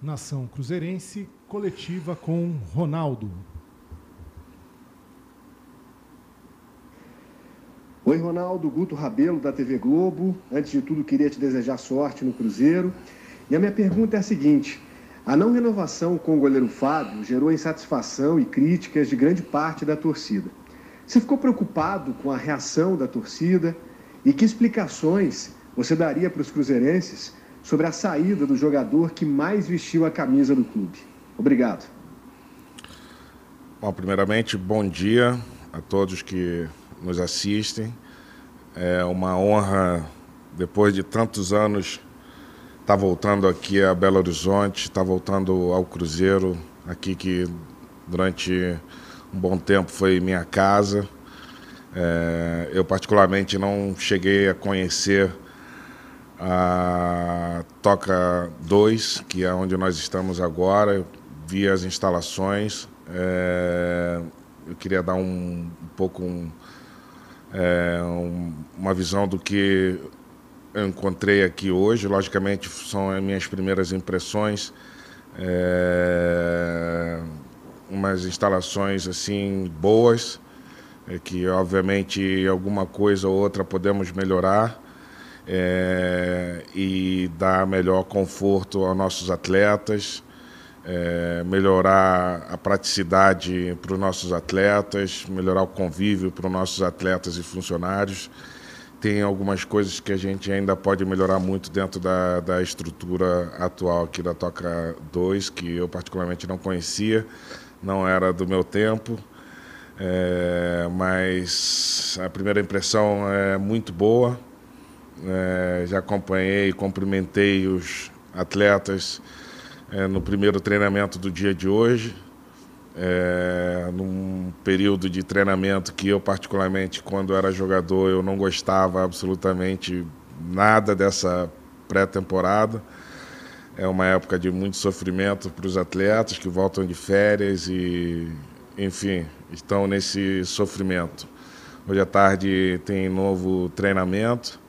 Nação Cruzeirense, coletiva com Ronaldo. Oi, Ronaldo, Guto Rabelo, da TV Globo. Antes de tudo, queria te desejar sorte no Cruzeiro. E a minha pergunta é a seguinte: a não renovação com o goleiro Fábio gerou insatisfação e críticas de grande parte da torcida. Você ficou preocupado com a reação da torcida? E que explicações você daria para os cruzeirenses sobre a saída do jogador que mais vestiu a camisa do clube? Obrigado. Bom, primeiramente, bom dia a todos que nos assistem. É uma honra, depois de tantos anos, estar tá voltando aqui a Belo Horizonte, estar tá voltando ao Cruzeiro, aqui que durante um bom tempo foi minha casa. É, eu, particularmente, não cheguei a conhecer a Toca 2, que é onde nós estamos agora. vi as instalações. É, eu queria dar um, um pouco um, é, um, uma visão do que eu encontrei aqui hoje. Logicamente, são as minhas primeiras impressões. É, umas instalações assim boas, é, que obviamente alguma coisa ou outra podemos melhorar é, e dar melhor conforto aos nossos atletas é, melhorar a praticidade para os nossos atletas, melhorar o convívio para os nossos atletas e funcionários. Tem algumas coisas que a gente ainda pode melhorar muito dentro da, da estrutura atual aqui da Toca 2, que eu particularmente não conhecia, não era do meu tempo. É, mas a primeira impressão é muito boa. É, já acompanhei, cumprimentei os atletas é, no primeiro treinamento do dia de hoje, é, num período de treinamento que eu, particularmente, quando era jogador, eu não gostava absolutamente nada dessa pré-temporada. É uma época de muito sofrimento para os atletas que voltam de férias e, enfim, estão nesse sofrimento. Hoje à tarde tem novo treinamento.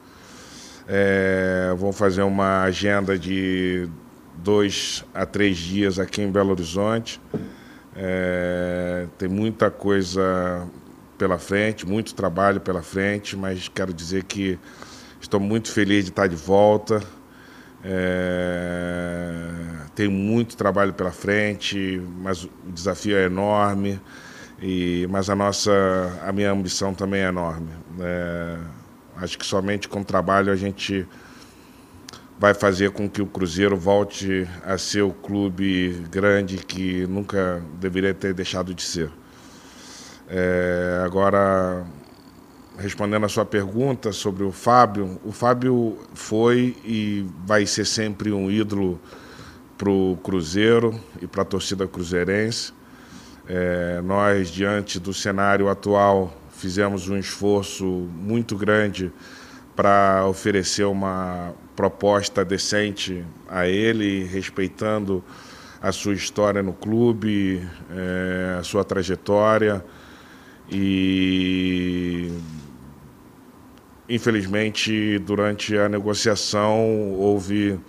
É, vão fazer uma agenda de dois a três dias aqui em Belo Horizonte. É, tem muita coisa pela frente, muito trabalho pela frente, mas quero dizer que estou muito feliz de estar de volta. É, tem muito trabalho pela frente, mas o desafio é enorme. E, mas a nossa, a minha ambição também é enorme. É, acho que somente com trabalho a gente vai fazer com que o Cruzeiro volte a ser o clube grande que nunca deveria ter deixado de ser. É, agora, respondendo a sua pergunta sobre o Fábio, o Fábio foi e vai ser sempre um ídolo para o Cruzeiro e para a torcida cruzeirense. É, nós, diante do cenário atual, fizemos um esforço muito grande para oferecer uma proposta decente a ele, respeitando a sua história no clube, é, a sua trajetória. E infelizmente durante a negociação houve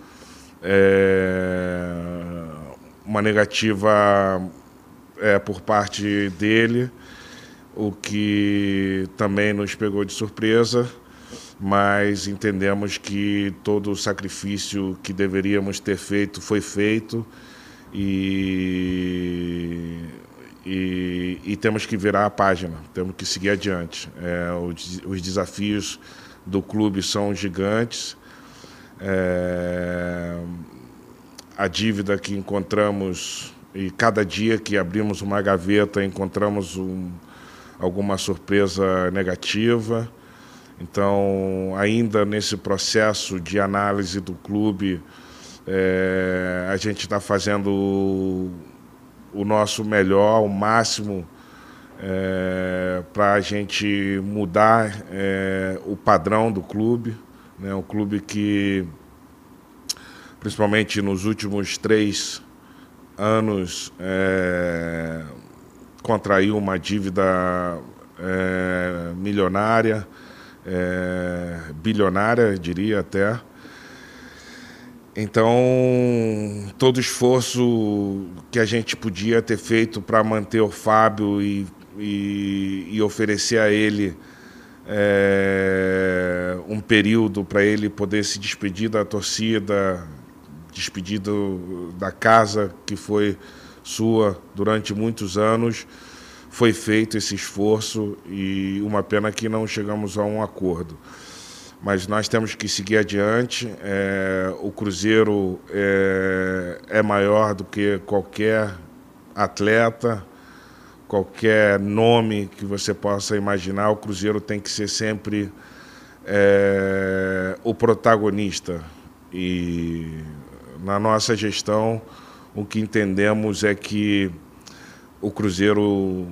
é, uma negativa é, por parte dele, o que também nos pegou de surpresa mas entendemos que todo o sacrifício que deveríamos ter feito foi feito e, e, e temos que virar a página, temos que seguir adiante. É, os, os, desafios do clube são gigantes. É, a dívida que encontramos e cada dia que abrimos uma gaveta encontramos um, alguma surpresa negativa. Então, ainda nesse processo de análise do clube, é, a gente está fazendo o, nosso melhor, o máximo, é, para a gente mudar é, o padrão do clube. Né? Um clube que, principalmente nos últimos três anos, contraiu uma dívida é, milionária é, bilionária, diria até. Então, todo esforço que a gente podia ter feito para manter o Fábio e, e, e oferecer a ele é, um período para ele poder se despedir da torcida, despedir do, da casa que foi sua durante muitos anos, foi feito esse esforço e uma pena que não chegamos a um acordo mas nós temos que seguir adiante. É, o Cruzeiro é, é, maior do que qualquer atleta, qualquer nome que você possa imaginar. O Cruzeiro tem que ser sempre é, o protagonista. E na nossa gestão, o que entendemos é que o Cruzeiro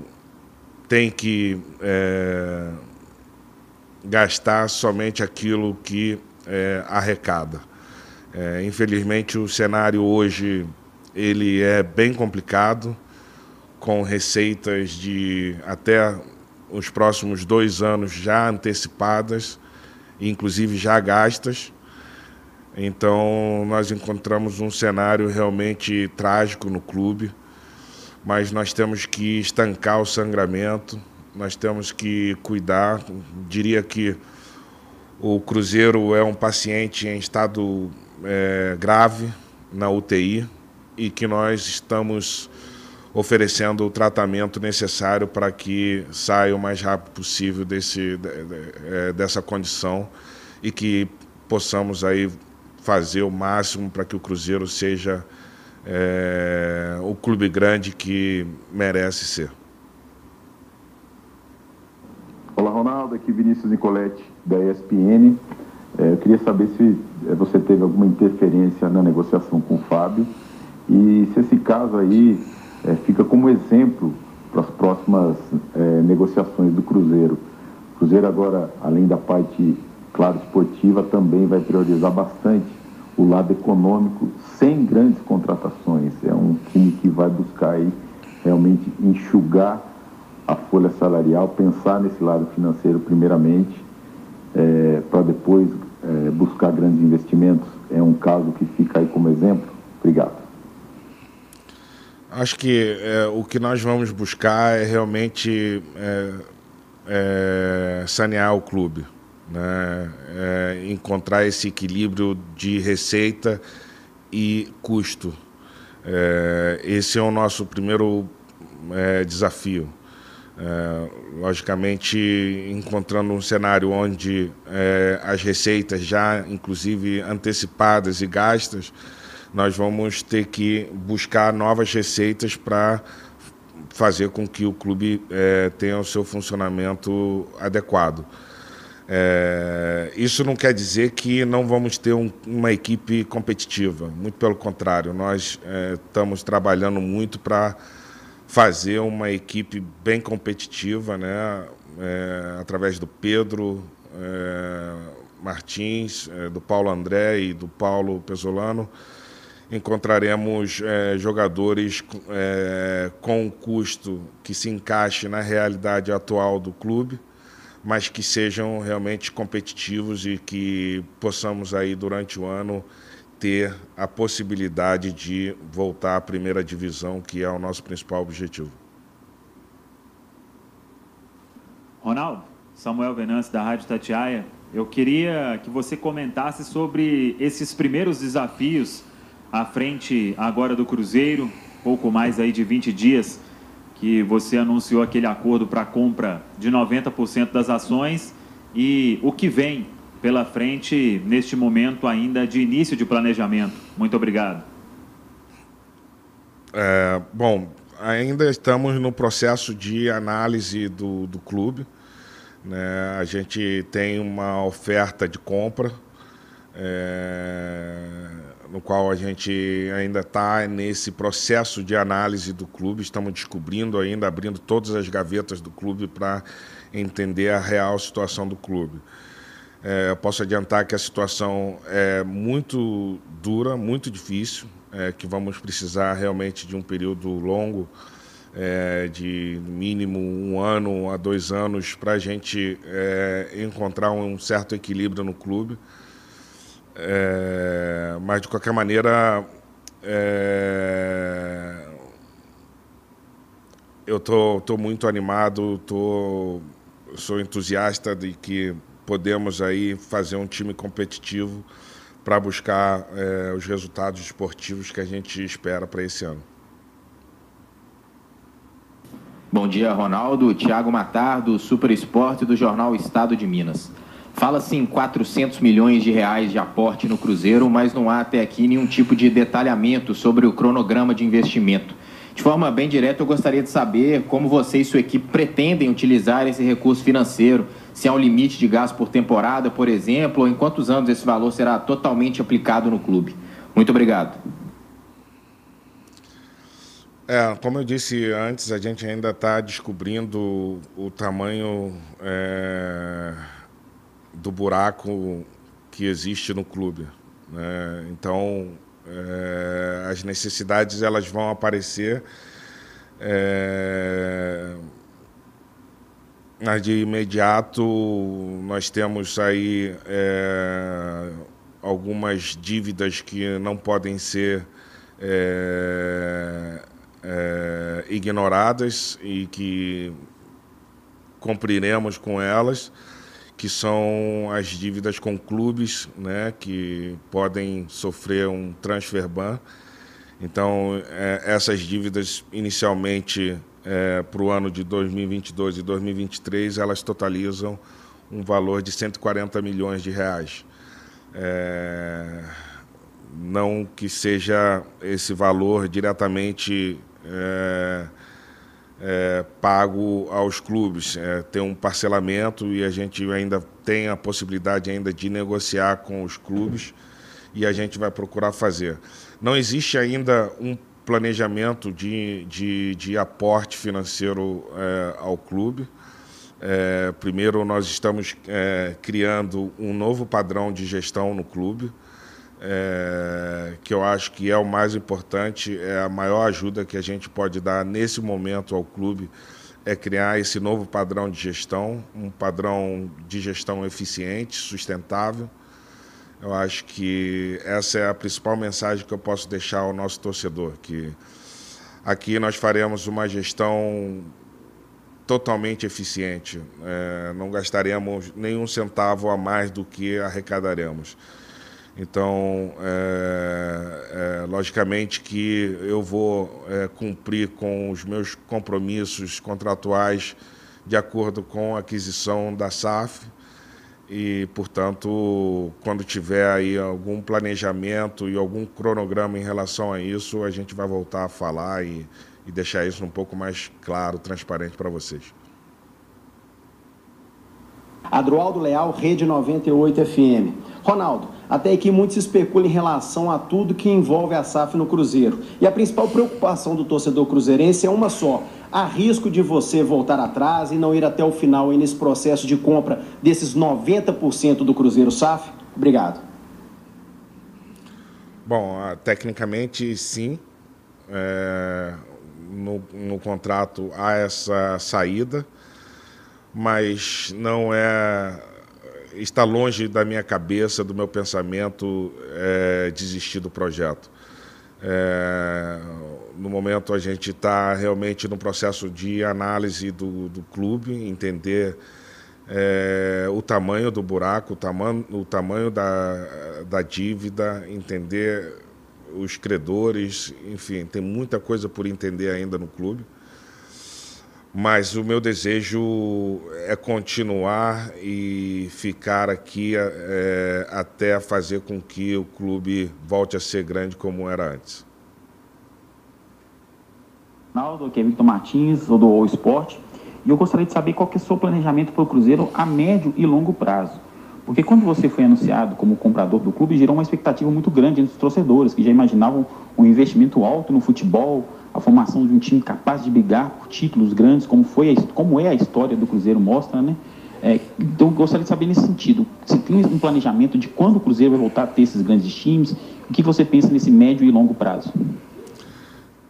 tem que é, gastar somente aquilo que é, arrecada. É, infelizmente, o cenário hoje ele é bem complicado, com receitas de até os próximos dois anos já antecipadas, inclusive já gastas. Então, nós encontramos um cenário realmente trágico no clube, mas nós temos que estancar o sangramento, nós temos que cuidar. Diria que o Cruzeiro é um paciente em estado é, grave na UTI e que nós estamos oferecendo o tratamento necessário para que saia o mais rápido possível desse, é, dessa condição e que possamos aí fazer o máximo para que o Cruzeiro seja é, o clube grande que merece ser. Olá, Ronaldo. Aqui Vinícius Nicoletti, da ESPN. É, eu queria saber se é, você teve alguma interferência na negociação com o Fábio e se esse caso aí é, fica como exemplo para as próximas negociações do Cruzeiro. O Cruzeiro agora, além da parte, claro, esportiva, também vai priorizar bastante o lado econômico, sem grandes contratações. É um time que vai buscar aí realmente enxugar a folha salarial, pensar nesse lado financeiro primeiramente, é, para depois é, buscar grandes investimentos. É um caso que fica aí como exemplo. Obrigado. Acho que é, o que nós vamos buscar é realmente é, é, sanear o clube, né? É, encontrar esse equilíbrio de receita e custo. esse é o nosso primeiro desafio. É, logicamente, encontrando um cenário onde é, as receitas já, inclusive, antecipadas e gastas, nós vamos ter que buscar novas receitas para fazer com que o clube é, tenha o seu funcionamento adequado. É, isso não quer dizer que não vamos ter um, uma equipe competitiva, muito pelo contrário, nós é, estamos trabalhando muito para fazer uma equipe bem competitiva, né? É, através do Pedro é, Martins, é, do Paulo André e do Paulo Pesolano, encontraremos é, jogadores com um custo que se encaixe na realidade atual do clube, mas que sejam realmente competitivos e que possamos aí durante o ano ter a possibilidade de voltar à primeira divisão, que é o nosso principal objetivo. Ronaldo, Samuel Venâncio, da Rádio Tatiaia, eu queria que você comentasse sobre esses primeiros desafios à frente agora do Cruzeiro, pouco mais aí de 20 dias, que você anunciou aquele acordo para compra de 90% das ações e o que vem pela frente neste momento ainda de início de planejamento? Muito obrigado. É, bom, ainda estamos no processo de análise do, do clube. Né? A gente tem uma oferta de compra, é, no qual a gente ainda está nesse processo de análise do clube. Estamos descobrindo ainda, abrindo todas as gavetas do clube para entender a real situação do clube. É, eu posso adiantar que a situação é muito dura, muito difícil, é, que vamos precisar realmente de um período longo, é, de mínimo um ano a dois anos, para a gente é, encontrar um certo equilíbrio no clube. É, mas, de qualquer maneira, é, eu tô, tô muito animado, tô, sou entusiasta de que podemos aí fazer um time competitivo para buscar é, os resultados esportivos que a gente espera para esse ano. Bom dia, Ronaldo. Tiago Matar, do Super Esporte do Jornal Estado de Minas. Fala-se em 400 milhões de reais de aporte no Cruzeiro, mas não há até aqui nenhum tipo de detalhamento sobre o cronograma de investimento. De forma bem direta, eu gostaria de saber como você e sua equipe pretendem utilizar esse recurso financeiro, se há um limite de gasto por temporada, por exemplo, ou em quantos anos esse valor será totalmente aplicado no clube. Muito obrigado. É, como eu disse antes, a gente ainda está descobrindo o tamanho é, do buraco que existe no clube. Né? Então, é, as necessidades elas vão aparecer. É, de imediato nós temos aí é, algumas dívidas que não podem ser é, é, ignoradas e que cumpriremos com elas, que são as dívidas com clubes, né, que podem sofrer um transfer ban. Então, é, essas dívidas inicialmente é, para o ano de 2022 e 2023, elas totalizam um valor de 140 milhões de reais. É, não que seja esse valor diretamente é, pago aos clubes, é, tem um parcelamento e a gente ainda tem a possibilidade ainda de negociar com os clubes e a gente vai procurar fazer. Não existe ainda um planejamento de, de, de aporte financeiro é, ao clube. É, primeiro, nós estamos é, criando um novo padrão de gestão no clube, é, que eu acho que é o mais importante, é a maior ajuda que a gente pode dar nesse momento ao clube, é criar esse novo padrão de gestão, um padrão de gestão eficiente, sustentável, eu acho que essa é a principal mensagem que eu posso deixar ao nosso torcedor, que aqui nós faremos uma gestão totalmente eficiente. É, não gastaremos nenhum centavo a mais do que arrecadaremos. Então, é, é, logicamente que eu vou é, cumprir com os meus compromissos contratuais de acordo com a aquisição da SAF e, portanto, quando tiver aí algum planejamento e algum cronograma em relação a isso, a gente vai voltar a falar e, e deixar isso um pouco mais claro, transparente para vocês. Adroaldo Leal, Rede 98 FM. Ronaldo, até aqui muito se especula em relação a tudo que envolve a SAF no Cruzeiro. E a principal preocupação do torcedor cruzeirense é uma só: Há risco de você voltar atrás e não ir até o final nesse processo de compra desses 90% do Cruzeiro SAF? Obrigado. Bom, ah, tecnicamente sim. É, no, no contrato há essa saída, mas não é está longe da minha cabeça, do meu pensamento, é, desistir do projeto. É, no momento a gente está realmente no processo de análise do, do clube, entender é, o tamanho do buraco, o tamanho, o tamanho da, da dívida, entender os credores, enfim, tem muita coisa por entender ainda no clube. Mas o meu desejo é continuar e ficar aqui é, até fazer com que o clube volte a ser grande como era antes. Ronaldo, aqui é Victor Martins, do O Esporte. E eu gostaria de saber qual que é o seu planejamento para o Cruzeiro a médio e longo prazo. Porque quando você foi anunciado como comprador do clube, gerou uma expectativa muito grande entre os torcedores, que já imaginavam um investimento alto no futebol, a formação de um time capaz de brigar por títulos grandes, como, foi a, como é a história do Cruzeiro mostra, né? É, então, gostaria de saber nesse sentido, você tem um planejamento de quando o Cruzeiro vai voltar a ter esses grandes times? O que você pensa nesse médio e longo prazo?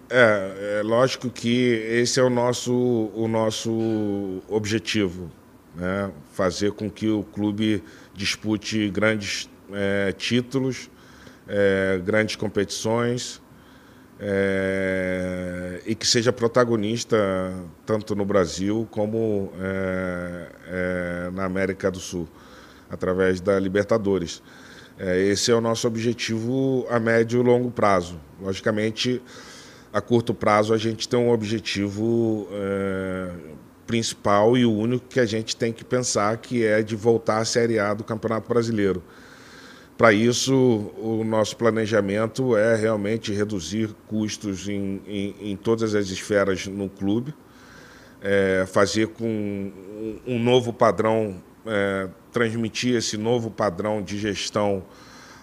É, é lógico que esse é o nosso, o nosso objetivo, né? fazer com que o clube dispute grandes é, títulos, é, grandes competições é, e que seja protagonista tanto no Brasil como é, é, na América do Sul, através da Libertadores. É, esse é o nosso objetivo a médio e longo prazo. Logicamente, a curto prazo, a gente tem um objetivo principal e o único que a gente tem que pensar, que é de voltar à Série A do Campeonato Brasileiro. Para isso, o nosso planejamento é realmente reduzir custos em, em, em todas as esferas no clube, é, fazer com um novo padrão, é, transmitir esse novo padrão de gestão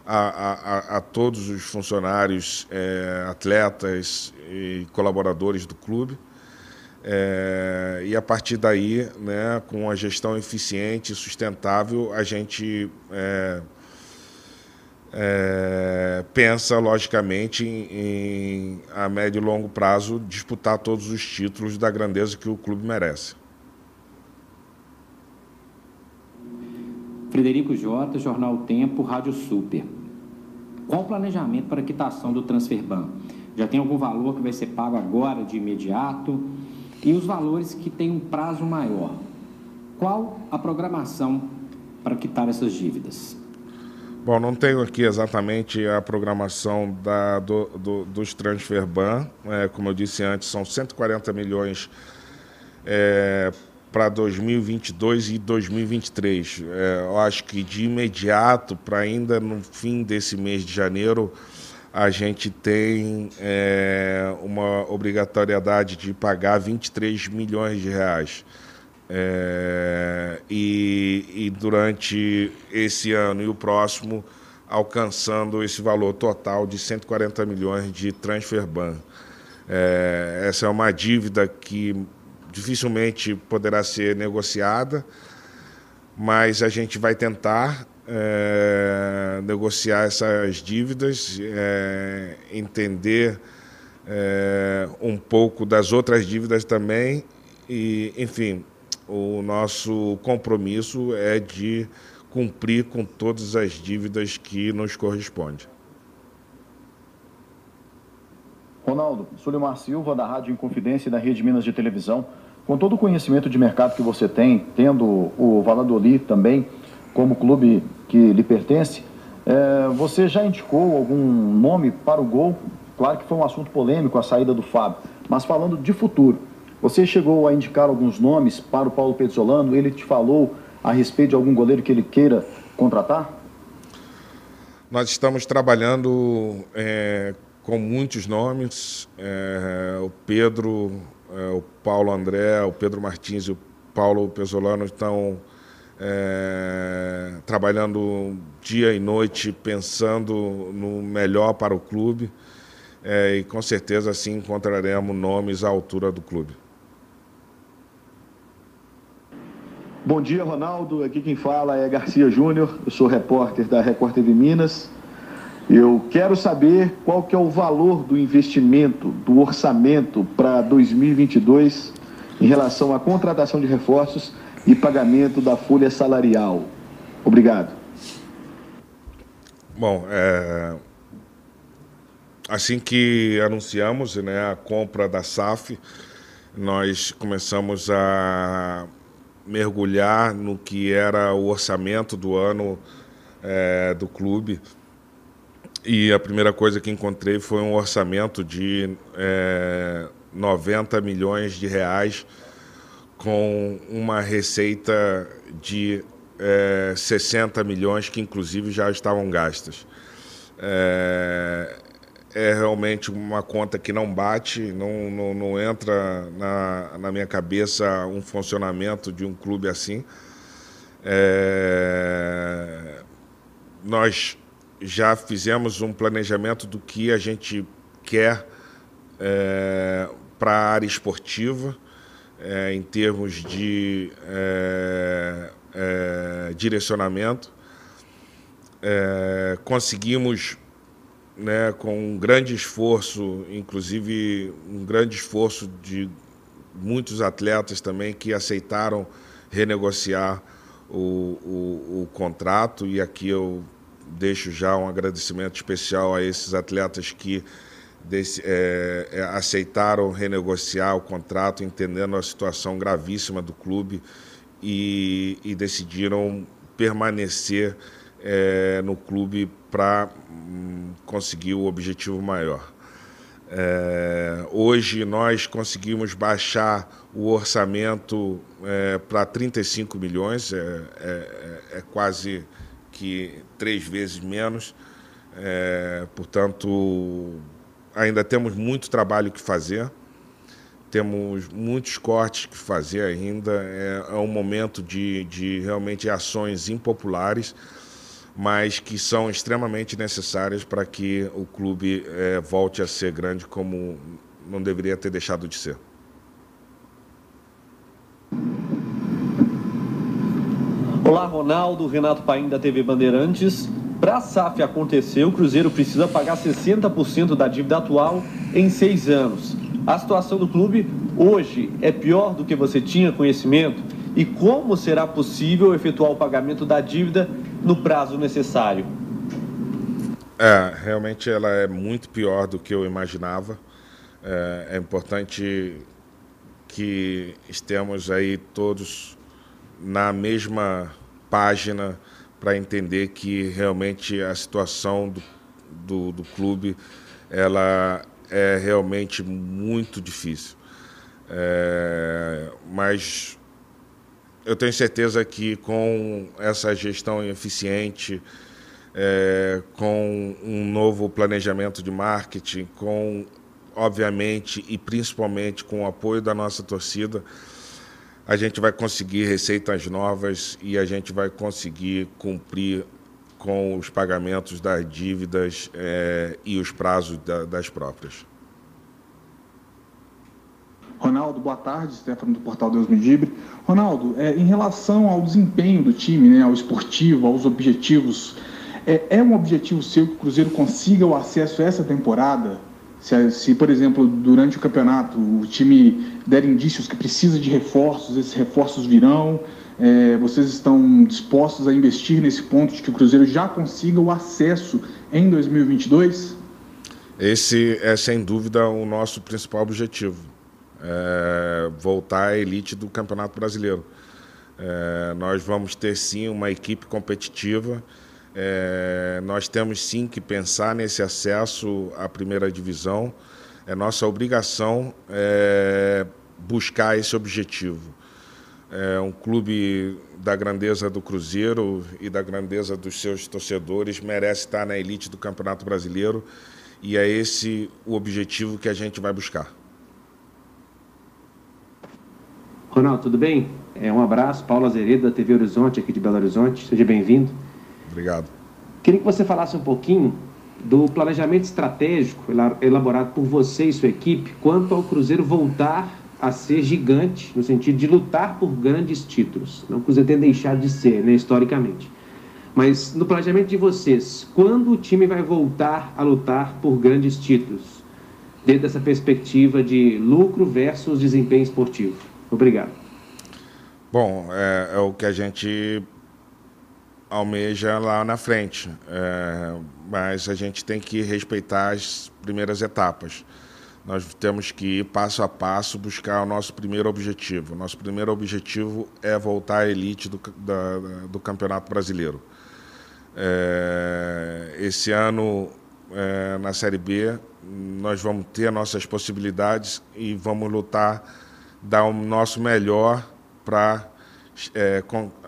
a, a, a todos os funcionários, é, atletas e colaboradores do clube. É, e a partir daí, né, com a gestão eficiente e sustentável, a gente é, é, pensa, logicamente, em, em, a médio e longo prazo, disputar todos os títulos da grandeza que o clube merece. Frederico Jota, Jornal Tempo, Rádio Super. Qual o planejamento para a quitação do Transferban? Já tem algum valor que vai ser pago agora, de imediato? E os valores que têm um prazo maior? Qual a programação para quitar essas dívidas? Bom, não tenho aqui exatamente a programação da, do, do, dos Transferban. É, como eu disse antes, são 140 milhões é, para 2022 e 2023. É, eu acho que de imediato, para ainda no fim desse mês de janeiro, a gente tem é, uma obrigatoriedade de pagar 23 milhões de reais. É, e, e, durante esse ano e o próximo, alcançando esse valor total de 140 milhões de transferban. É, essa é uma dívida que dificilmente poderá ser negociada, mas a gente vai tentar é, negociar essas dívidas, é, entender é, um pouco das outras dívidas também e, enfim, o nosso compromisso é de cumprir com todas as dívidas que nos correspondem. Ronaldo, Sulimar Silva, da Rádio Inconfidência e da Rede Minas de Televisão. Com todo o conhecimento de mercado que você tem, tendo o Valladolid também como clube que lhe pertence, é, você já indicou algum nome para o gol? Claro que foi um assunto polêmico a saída do Fábio, mas falando de futuro, você chegou a indicar alguns nomes para o Paulo Pezzolano? Ele te falou a respeito de algum goleiro que ele queira contratar? Nós estamos trabalhando é, com muitos nomes. É, o Pedro, é, o Paulo André, o Pedro Martins e o Paulo Pezzolano estão é, trabalhando dia e noite, pensando no melhor para o clube. É, e com certeza assim encontraremos nomes à altura do clube. Bom dia, Ronaldo. Aqui quem fala é Garcia Júnior. Eu sou repórter da Record TV Minas. Eu quero saber qual que é o valor do investimento, do orçamento para 2022 em relação à contratação de reforços e pagamento da folha salarial. Obrigado. Bom, é... assim que anunciamos né, a compra da SAF, nós começamos a mergulhar no que era o orçamento do ano é, do clube. E a primeira coisa que encontrei foi um orçamento de é, 90 milhões de reais com uma receita de é, 60 milhões que inclusive já estavam gastas. É, é realmente uma conta que não bate, não, não, não entra na, na, minha cabeça um funcionamento de um clube assim. É... Nós já fizemos um planejamento do que a gente quer é, para a área esportiva, é, em termos de é, é, direcionamento. É, conseguimos né, com um grande esforço, inclusive um grande esforço de muitos atletas também que aceitaram renegociar o, o, o contrato, e aqui eu deixo já um agradecimento especial a esses atletas que desse, é, é, aceitaram renegociar o contrato, entendendo a situação gravíssima do clube e, e decidiram permanecer é, no clube para hum, conseguir o objetivo maior. É, hoje nós conseguimos baixar o orçamento é, para 35 milhões, é, é, é, quase que três vezes menos. É, portanto, ainda temos muito trabalho que fazer, temos muitos cortes que fazer ainda. É, um momento de, de realmente ações impopulares mas que são extremamente necessárias para que o clube é, volte a ser grande como não deveria ter deixado de ser. Olá, Ronaldo, Renato Paim da TV Bandeirantes. Para a SAF acontecer, o Cruzeiro precisa pagar 60% da dívida atual em seis anos. A situação do clube hoje é pior do que você tinha conhecimento? E como será possível efetuar o pagamento da dívida no prazo necessário? É, realmente ela é muito pior do que eu imaginava. É, é importante que estemos aí todos na mesma página para entender que realmente a situação do, do, do, clube ela é realmente muito difícil. É, mas eu tenho certeza que com essa gestão eficiente, é, com um novo planejamento de marketing, com, obviamente, e principalmente com o apoio da nossa torcida, a gente vai conseguir receitas novas e a gente vai conseguir cumprir com os pagamentos das dívidas é, e os prazos da, das próprias. Ronaldo, boa tarde, Stefano do Portal Deus Medibre. Ronaldo, é, em relação ao desempenho do time, né, ao esportivo, aos objetivos, é, é, um objetivo seu que o Cruzeiro consiga o acesso essa temporada? Se, se, por exemplo, durante o campeonato o time der indícios que precisa de reforços, esses reforços virão, é, vocês estão dispostos a investir nesse ponto de que o Cruzeiro já consiga o acesso em 2022? Esse é, sem dúvida, o nosso principal objetivo é, voltar à elite do Campeonato Brasileiro. É, nós vamos ter sim uma equipe competitiva. É, nós temos sim que pensar nesse acesso à primeira divisão. É nossa obrigação é, buscar esse objetivo. É um clube da grandeza do Cruzeiro e da grandeza dos seus torcedores merece estar na elite do Campeonato Brasileiro e é esse o objetivo que a gente vai buscar. Ronaldo, tudo bem? É, um abraço, Paulo Azeredo, da TV Horizonte, aqui de Belo Horizonte. Seja bem-vindo. Obrigado. Queria que você falasse um pouquinho do planejamento estratégico elaborado por você e sua equipe quanto ao Cruzeiro voltar a ser gigante, no sentido de lutar por grandes títulos. Não que o Cruzeiro tenha deixado de ser, né, historicamente. Mas no planejamento de vocês, quando o time vai voltar a lutar por grandes títulos? Dentro dessa perspectiva de lucro versus desempenho esportivo. Obrigado. Bom, é, é o que a gente almeja lá na frente, é, mas a gente tem que respeitar as primeiras etapas. Nós temos que ir passo a passo buscar o nosso primeiro objetivo. Nosso primeiro objetivo é voltar à elite do, da, do Campeonato Brasileiro. É, esse ano, é, na Série B, nós vamos ter nossas possibilidades e vamos lutar dar o nosso melhor para é,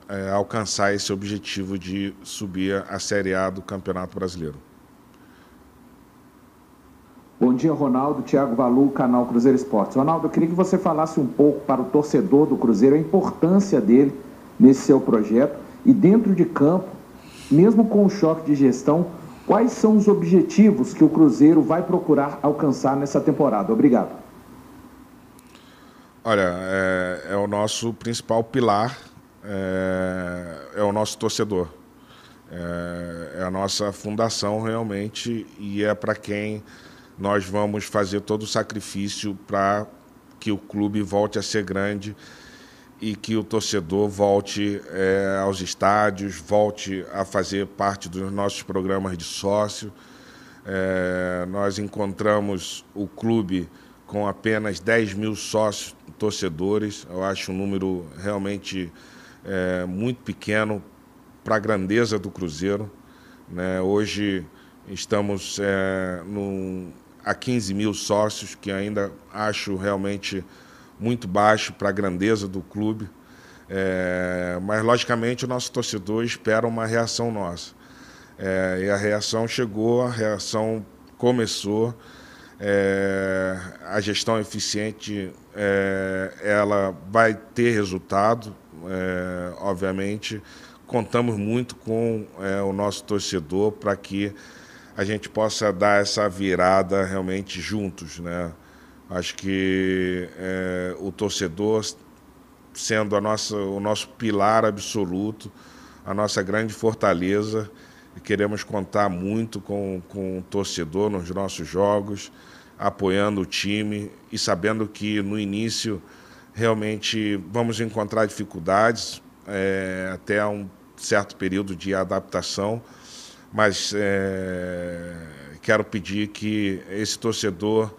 é, alcançar esse objetivo de subir a Série A do Campeonato Brasileiro. Bom dia, Ronaldo. Tiago Valu, canal Cruzeiro Esportes. Ronaldo, eu queria que você falasse um pouco para o torcedor do Cruzeiro a importância dele nesse seu projeto e dentro de campo, mesmo com o choque de gestão, quais são os objetivos que o Cruzeiro vai procurar alcançar nessa temporada? Obrigado. Olha, é, é o nosso principal pilar, é, é o nosso torcedor. É, é, a nossa fundação realmente e é para quem nós vamos fazer todo o sacrifício para que o clube volte a ser grande e que o torcedor volte é, aos estádios, volte a fazer parte dos nossos programas de sócio. É, nós encontramos o clube com apenas 10 mil sócios torcedores. Eu acho um número realmente é, muito pequeno para a grandeza do Cruzeiro. Né? Hoje estamos é, no, a 15 mil sócios, que ainda acho realmente muito baixo para a grandeza do clube. É, mas, logicamente, o nosso torcedor espera uma reação nossa. É, e a reação chegou, a reação começou. É, a gestão eficiente é, ela vai ter resultado, é, obviamente. Contamos muito com é, o nosso torcedor para que a gente possa dar essa virada realmente juntos, né? Acho que é, o torcedor, sendo a nossa, o nosso pilar absoluto, a nossa grande fortaleza, queremos contar muito com, com o torcedor nos nossos jogos, apoiando o time e sabendo que no início realmente vamos encontrar dificuldades é, até um certo período de adaptação, mas é, quero pedir que esse torcedor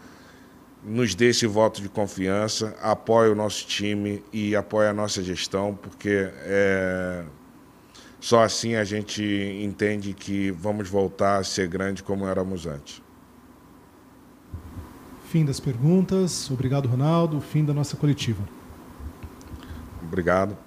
nos dê esse voto de confiança, apoie o nosso time e apoie a nossa gestão, porque é, só assim a gente entende que vamos voltar a ser grande como éramos antes. Fim das perguntas. Obrigado, Ronaldo. Fim da nossa coletiva. Obrigado.